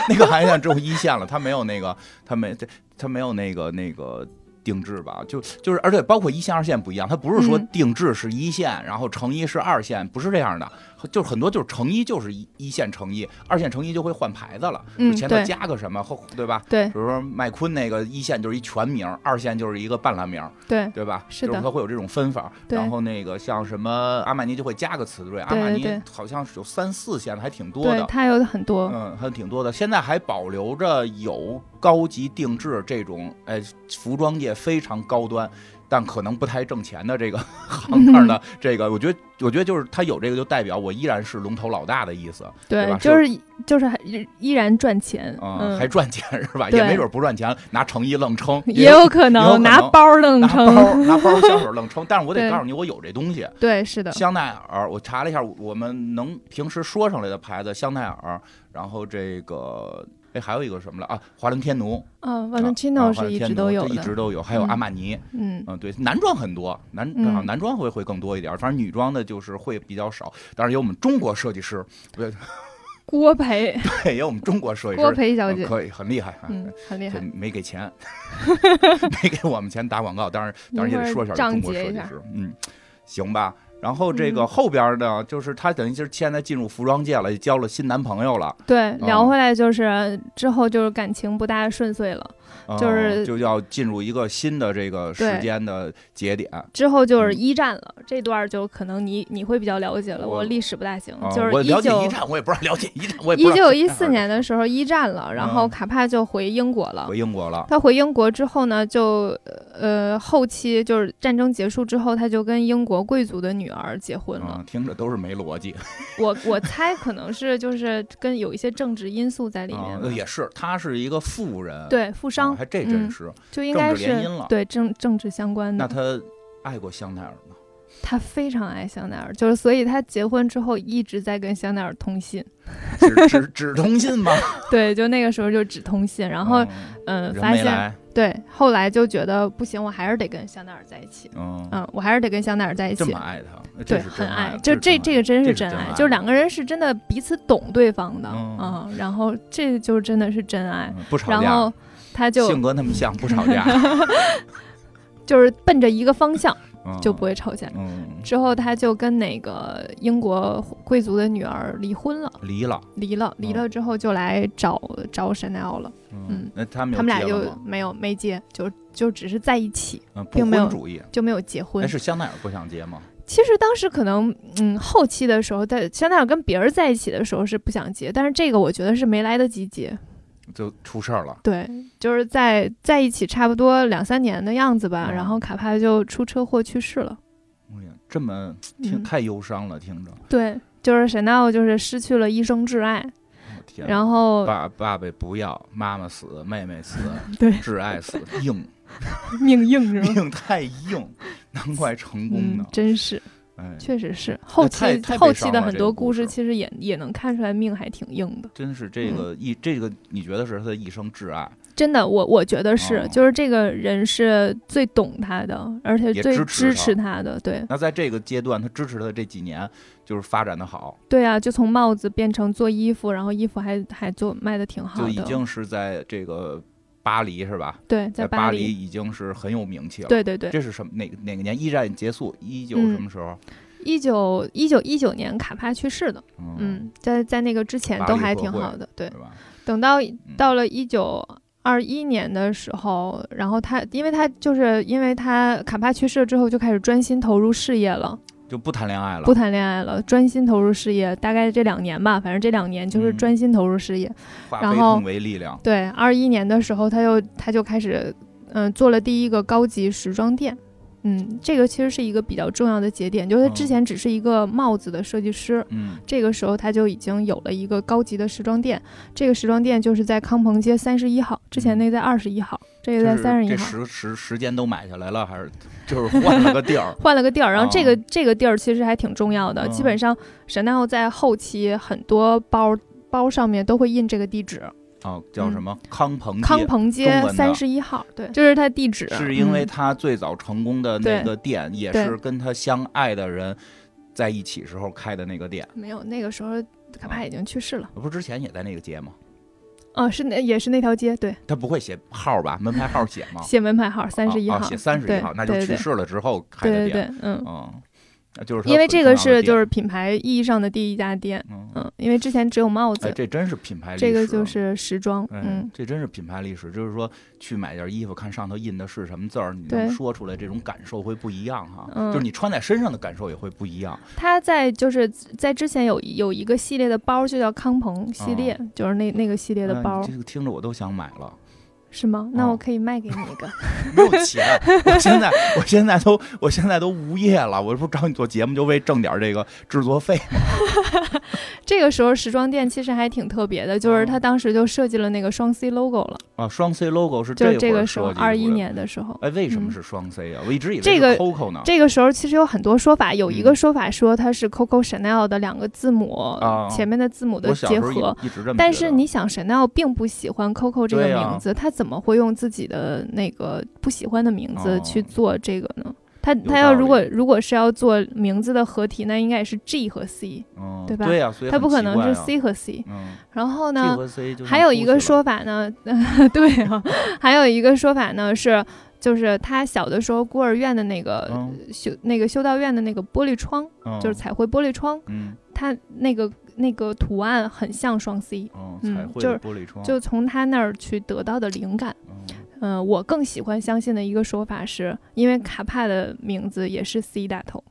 那个好像现在只有一线了，他没有那个，他没这他没有那个那个。定制吧，就就是，而且包括一线、二线不一样，它不是说嗯定制是一线，然后成衣是二线，不是这样的，就是很多就是成衣就是一一线成衣，二线成衣就会换牌子了，嗯就前头加个什么后，对吧？对比如说麦昆那个一线就是一全名，二线就是一个半拉名，对对吧？是的就是它会有这种分法。然后那个像什么阿玛尼就会加个词缀，阿玛尼好像是有三四线的，还挺多对，的。它有很多。嗯，还挺多的。现在还保留着有高级定制这种，哎，服装界非常高端，但可能不太挣钱的这个 <laughs> 行当的这个，我觉得，我觉得就是他有这个，就代表我依然是龙头老大的意思，对吧就是就是还依然赚钱，啊、嗯，还赚钱是吧？也没准不赚钱，拿成衣愣撑，也有可能拿能包愣拿包撑。<laughs> 拿包香水愣撑。但是我得告诉你，我有这东西。对，是的，香奈儿，我查了一下，我们能平时说上来的牌子，香奈儿，然后这个哎，还有一个什么了啊？华伦天奴，嗯啊华伦天奴这直都有的，一直都有，还有嗯阿玛尼，嗯嗯，对，男装很多，男男装会会更多一点，反正女装的就是会比较少。当然有我们中国设计师，对，郭培，对有我们中国设计师郭师，培小姐，呃可以很厉害啊。嗯，很厉这害。没给钱，<laughs> 没给我们钱打广告，当然当然也得说一下中国设计师，嗯，行吧。然后这个嗯。后边呢，就是她等于就是现在进入服装界了，也交了新男朋友了，对，聊哦回来就是之后就是感情不大顺遂了，呃就是就要进入一个新的这个时间的节点。之后就是嗯一战了，这段就可能你你会比较了解了，我我历史不大行，啊就是我了解一九一战，我也不知道了解一战，我也不一知道九一 <laughs> 四年的时候一战了，然后嗯卡帕就回英国了回。英国了。他回英国之后呢，就呃后期就是战争结束之后，他就跟英国贵族的女儿结婚了。嗯，听着都是没逻辑 <laughs> 我我猜可能是就是跟有一些政治因素在里面也是，他是一个富人，对富商、啊还这真嗯。就应该是对政政治相关的。那他爱过香奈儿吗？他非常爱香奈儿，就是所以他结婚之后一直在跟香奈儿通信。只只只通信吗？<laughs> 对，就那个时候就只通信，然后嗯发现，对，后来就觉得不行，我还是得跟香奈儿在一起。嗯，嗯，我还是得跟香奈儿在一起这么。爱他，对，很爱，就这这个真是真爱，这是真爱就两个人是真的彼此懂对方的，嗯嗯，然后这就真的是真爱。嗯不吵架然后，他就性格那么像，不吵架，<laughs> 就是奔着一个方向，嗯就不会吵架。嗯之后他就跟那个英国贵族的女儿离婚了，离了，离了，离了之后就来找找 Chanel 了。嗯嗯，那他们他们俩就没有没结，就就只是在一起，嗯并没有主义，就没有结婚那。是香奈儿不想结吗？其实当时可能，嗯，后期的时候，在香奈儿跟别人在一起的时候是不想结，但是这个我觉得是没来得及结。就出事儿了，对，就是在在一起差不多两三年的样子吧，嗯然后卡帕就出车祸去世了。哎呀，这么听嗯太忧伤了，听着，对，就是 Chanel 就是失去了一生挚爱，天，然后爸爸爸不要，妈妈死，妹妹死，<laughs> 对挚爱死，硬 <laughs> 命硬是吗？命太硬，难怪成功嗯呢，。真是，哎，确实是后期后期的很多故事，其实也也能看出来命还挺硬的。真是这个一这个，你觉得是他的一生挚爱？真的，我我觉得是，哦就是这个人是最懂他的，而且最支持支持他的。对那在这个阶段，他支持他的这几年，就是发展的好，对啊，就从帽子变成做衣服，然后衣服还还做卖的挺好的。就已经是在这个巴黎是吧？对，在巴黎。已经是很有名气了。，对对对，这是什么哪哪个年？一战结束，一九嗯什么时候？一九一九一九年卡帕去世的，嗯，嗯，在在那个之前都还挺好的。对，等到到了一九二一年的时候，然后他，因为他就是因为他卡帕去世之后，就开始专心投入事业了，就不谈恋爱了。不谈恋爱了，专心投入事业。大概这两年吧，反正这两年就是嗯专心投入事业。化然后为力量。对，二一年的时候，他又他就开始，嗯、做了第一个高级时装店。嗯，这个其实是一个比较重要的节点，就是他之嗯前只是一个帽子的设计师，嗯这个时候他就已经有了一个高级的时装店。这个时装店就是在康朋街三十一号，之前那在二十一号，这个在三十一号。时时时间都买下来了，还是就是换了个地儿？<laughs> 换了个地儿，然后这个、哦这个地儿其实还挺重要的。嗯基本上，Chanel 在后期很多包包上面都会印这个地址，哦，叫什么？康鹏康鹏街三十一号，对，就是他地址。是因为嗯他最早成功的那个店，也是跟他相爱的人在一起时候开的那个店。没有那个时候卡帕已经去世了。不是之前也在那个街吗？哦，是那也是那条街，对，他不会写号吧？门牌号写吗？写门牌号三十一号，哦哦写三十一对号，那就去世了之后开的店。对对对，嗯，嗯，那就是因为这个是就是品牌意义上的第一家店，嗯，嗯，因为之前只有帽子，哎，这真是品牌历史。这个就是时装，哎嗯，，这真是品牌历史，就是说去买件衣服，看上头印的是什么字儿，你能说出来，这种感受会不一样哈。嗯就是你穿在身上的感受也会不一样。它在就是在之前有有一个系列的包，就叫康鹏系列，就是那那个系列的哎包，这个听着我都想买了，是吗？那哦我可以卖给你一个。<laughs> 没有钱，我现在我现在都我现在都无业了，我这不找你做节目就为挣点这个制作费吗？<laughs> 这个时候时装店其实还挺特别的，就是哦他当时就设计了那个双 C logo 了。啊，双 C logo 是就这这个时候。二一年的时候。哎，为什么嗯是双 C 啊？我一直以为这个是 Coco 呢。这个时候其实有很多说法，有一嗯个说法说它是 Coco Chanel 的两个字母、啊前面的字母的结合。但是你想，Chanel 并不喜欢 Coco 这个名字，他怎么会用自己的那个不喜欢的名字哦。去做这个呢？他他要如果如果是要做名字的合体，那应该也是 G 和 C，嗯，对吧？对呀，所以他不可能是 C 和 C。嗯。然后呢，还有一个说。法呢，<laughs> 对啊，还有一个说法呢是，就是他小的时候孤儿院的那个嗯。修那个修道院的那个玻璃窗，嗯。就是彩绘玻璃窗，嗯。他那个那个图案很像双 C，嗯，嗯就是就从他那儿去得到的灵感。嗯嗯、我更喜欢相信的一个说法是，因为卡帕的名字也是 C 打头。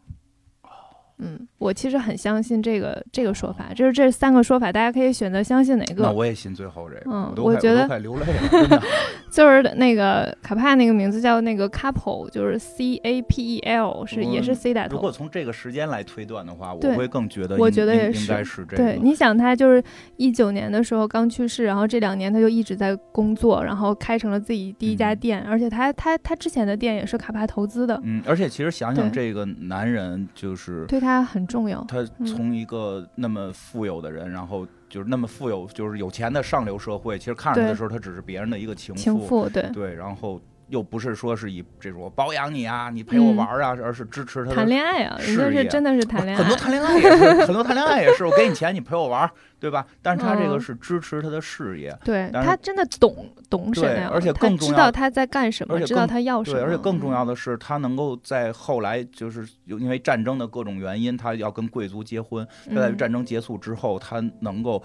嗯，我其实很相信这个这个说法，就是这三个说法，大家可以选择相信哪个那。我也信最后这个，嗯我我觉得都快流泪了。<laughs> <laughs> 就是那个卡帕那个名字叫那个 couple，就是 C A P E L，是也是 C 打头如果。从这个时间来推断的话，我会更觉得我觉得也是应该是这个。对，你想他就是一九年的时候刚去世，然后这两年他就一直在工作，然后开成了自己第一家嗯店，而且他他他之前的店也是卡帕投资的，嗯，而且其实想想这个男人，就是对他很重要。他嗯。从一个那么富有的人，然后就是那么富有，就是有钱的上流社会，其实看着他的时候，他只是别人的一个情情妇，对，对，然后又不是说是以这种我包养你啊，你陪我嗯玩儿啊，而是支持他的谈恋爱啊，人家是真的是谈恋爱，很多谈恋爱也是，<laughs> 很多谈恋爱也是，我给你钱，你陪我玩儿，对吧？但是他这个嗯。是支持他的事业，对他真的懂懂对沈亮，而且他更重要知道他在干什么，知道而且更他要什么，对，而且更重要的，是，他能够在后来就是有因为战争的各种原因，他要跟贵族结婚，他在嗯。战争结束之后，他能够。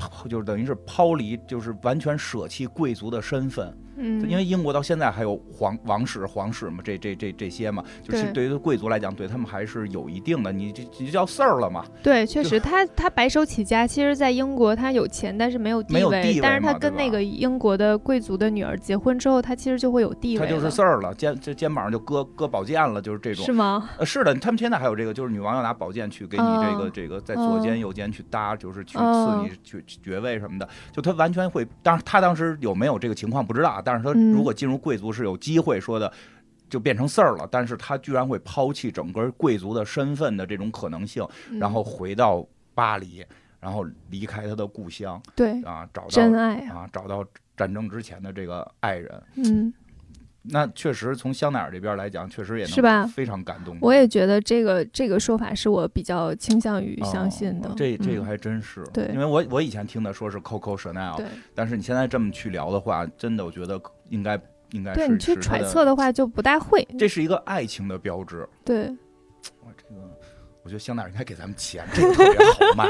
抛就是等于是抛离，就是完全舍弃贵族的身份，嗯，因为英国到现在还有皇王室、皇室嘛，这这这这些嘛，就是对对于贵族来讲，对他们还是有一定的，你这这就叫事儿了嘛。对，确实，他他白手起家，其实，在英国他有钱，但是没有地没有位。地位但是他跟那个英国的贵族的女儿结婚之后，他其实就会有地位他就是了事儿了，肩这肩膀上就搁搁宝剑了，就是这种是。吗？呃，是的，他们现在还有这个，就是女王要拿宝剑去给你这个、哦这个在左肩右肩去搭，就是去赐哦你爵爵位什么的。就他完全会，当然他当时有没有这个情况不知道啊，但是他嗯如果进入贵族是有机会说的。就变成事儿了，但是他居然会抛弃整个贵族的身份的这种可能性，然嗯后回到巴黎，然后离开他的故乡对啊，找到真爱啊，啊找到战争之前的这个爱人。嗯，那确实从香奈儿这边来讲，确实也能是吧非常感动。我也觉得这个这个说法是我比较倾向于相信的。哦这这个嗯还真是，对因为我我以前听的说是 Coco Chanel，对但是你现在这么去聊的话，真的我觉得应该应该是对，你去揣测的话就不大会。这是一个爱情的标志。对，我觉得香奈儿应该给咱们钱，这个特别好卖。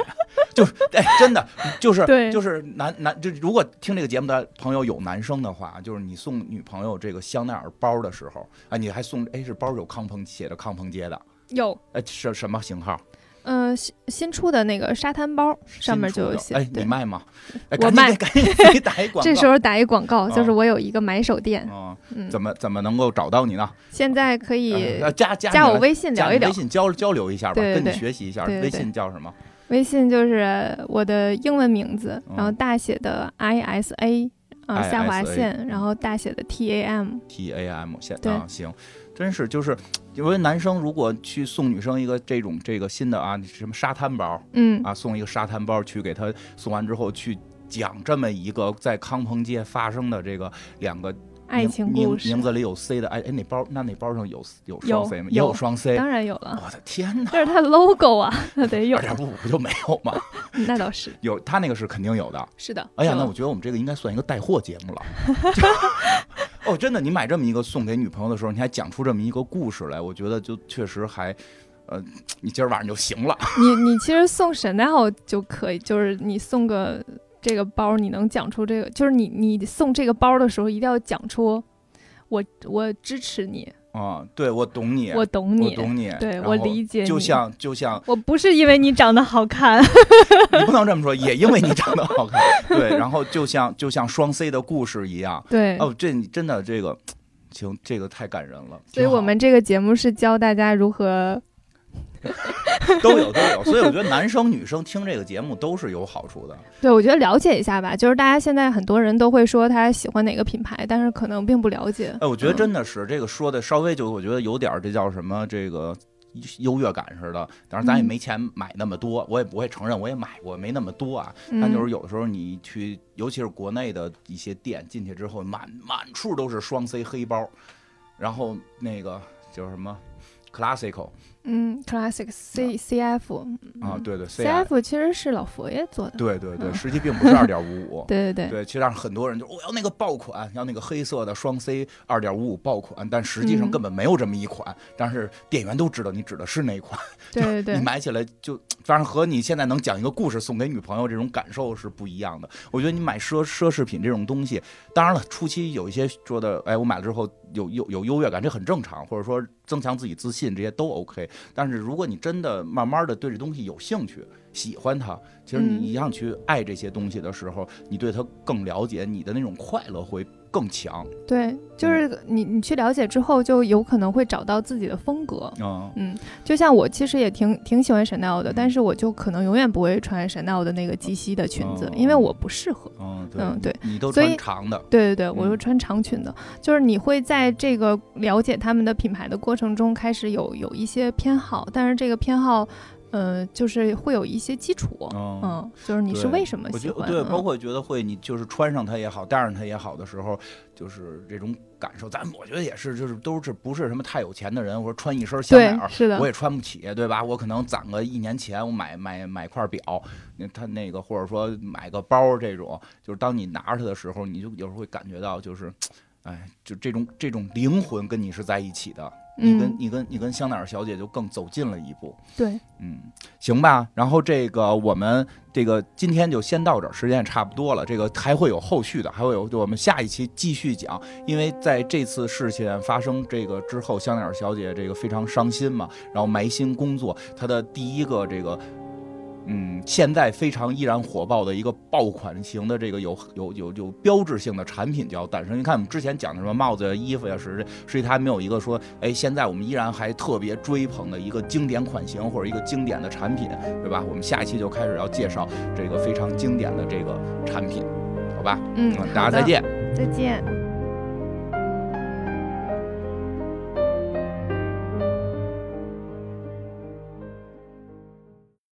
就是哎，真的就是对就是男男就如果听这个节目的朋友有男生的话，就是你送女朋友这个香奈儿包的时候，啊，你还送哎是包有康鹏写的康鹏街的，有，哎是什么型号？嗯、新新出的那个沙滩包上面就有写。哎，你卖吗？<laughs> 哎，我卖给赶紧打一 <laughs> 广告。这时候打一广告，就是啊我有一个买手店，嗯，嗯，怎么怎么能够找到你呢？现在可以呃加加加我微信聊一聊微。信交交流一下吧，跟你学习一下。微信叫什么？微信就是我的英文名字，嗯然后大写的 I S A 啊下划线，然后大写的 T A M。T A M 现啊，行，真是就是因为男生如果去送女生一个这种这个新的啊什么沙滩包嗯，啊，送一个沙滩包去给她送完之后去讲这么一个在康鹏街发生的这个两个爱情故事名字里有 C 的，哎哎，那包那那包上有有有双 C 吗？也有有双 C，当然有了，我的天哪！这是它的 logo 啊，那得有二，点五不就没有吗？那倒是 <laughs> 有，他那个是肯定有的。是的。哎呀，那我觉得我们这个应该算一个带货节目了。<laughs> 哦，真的，你买这么一个送给女朋友的时候，你还讲出这么一个故事来，我觉得就确实还，呃，你今儿晚上就行了。<laughs> 你你其实送 Chanel 就可以，就是你送个这个包，你能讲出这个，就是你你送这个包的时候，一定要讲出我我支持你，啊、对，我懂你，我懂你，我懂你，对我理解你，就像就像我不是因为你长得好看，<laughs> 你不能这么说，也因为你长得好看，对，然后就像就像双 C 的故事一样。对，哦，这你真的这个，行，这个太感人了。所以我们这个节目是教大家如何 <laughs> 都有都有，所以我觉得男生女生听这个节目都是有好处的。<laughs> 对，我觉得了解一下吧，就是大家现在很多人都会说他喜欢哪个品牌，但是可能并不了解。哎，我觉得真的是这个说的稍微就，我觉得有点这叫什么这个。优越感似的，当然咱也没钱买那么多，我也不会承认我也买过，没那么多啊。但就是有的时候你去，尤其是国内的一些店进去之后，满满处都是双 C 黑包，然后那个叫什么 Classical。嗯，Classic C C F 啊，对对，C F 其实是老佛爷做的。对对对，实际并不是二点五五。<laughs> 对对对，对，其实让很多人就我要那个爆款，要那个黑色的双 C 二点五五爆款，但实际上根本没有这么一款。但是店员都知道你指的是哪款。对 <laughs> 对对，你买起来就，反正和你现在能讲一个故事送给女朋友这种感受是不一样的。我觉得你买奢奢侈品这种东西，当然了，初期有一些说的，哎，我买了之后有有有优越感，这很正常，或者说增强自己自信，这些都 OK。但是如果你真的慢慢的对这东西有兴趣，喜欢它，其实你一样去爱这些东西的时候，你对它更了解，你的那种快乐会更强。对，就是你你去了解之后，就有可能会找到自己的风格。嗯嗯，就像我其实也挺挺喜欢 Chanel 的，但是我就可能永远不会穿 Chanel 的那个及膝的裙子，因为我不适合。嗯对，你都穿长的。对对对，我就穿长裙的。就是你会在这个了解他们的品牌的过程中，开始有有一些偏好，但是这个偏好。呃，就是会有一些基础，嗯，就是你是为什么喜欢？对，包括觉得会你就是穿上它也好，戴上它也好的时候，就是这种感受。咱我觉得也是，就是都是不是什么太有钱的人，我说穿一身香奈儿，是的，我也穿不起，对吧？我可能攒个一年钱，我买买买块表，那他那个或者说买个包这种，就是当你拿着它的时候，你就有时候会感觉到，就是，哎，就这种这种灵魂跟你是在一起的。你跟你跟你跟香奈儿小姐就更走近了一步，对，嗯，行吧。然后这个我们这个今天就先到这儿，时间也差不多了。这个还会有后续的，还会有我们下一期继续讲。因为在这次事件发生这个之后，香奈儿小姐这个非常伤心嘛，然后埋心工作，她的第一个这个。嗯，现在非常依然火爆的一个爆款型的这个有有有有标志性的产品就要诞生。你看我们之前讲的什么帽子、衣服呀，是实际它没有一个说，哎，现在我们依然还特别追捧的一个经典款型或者一个经典的产品，对吧？我们下一期就开始要介绍这个非常经典的这个产品，好吧？嗯，大家再见，再见。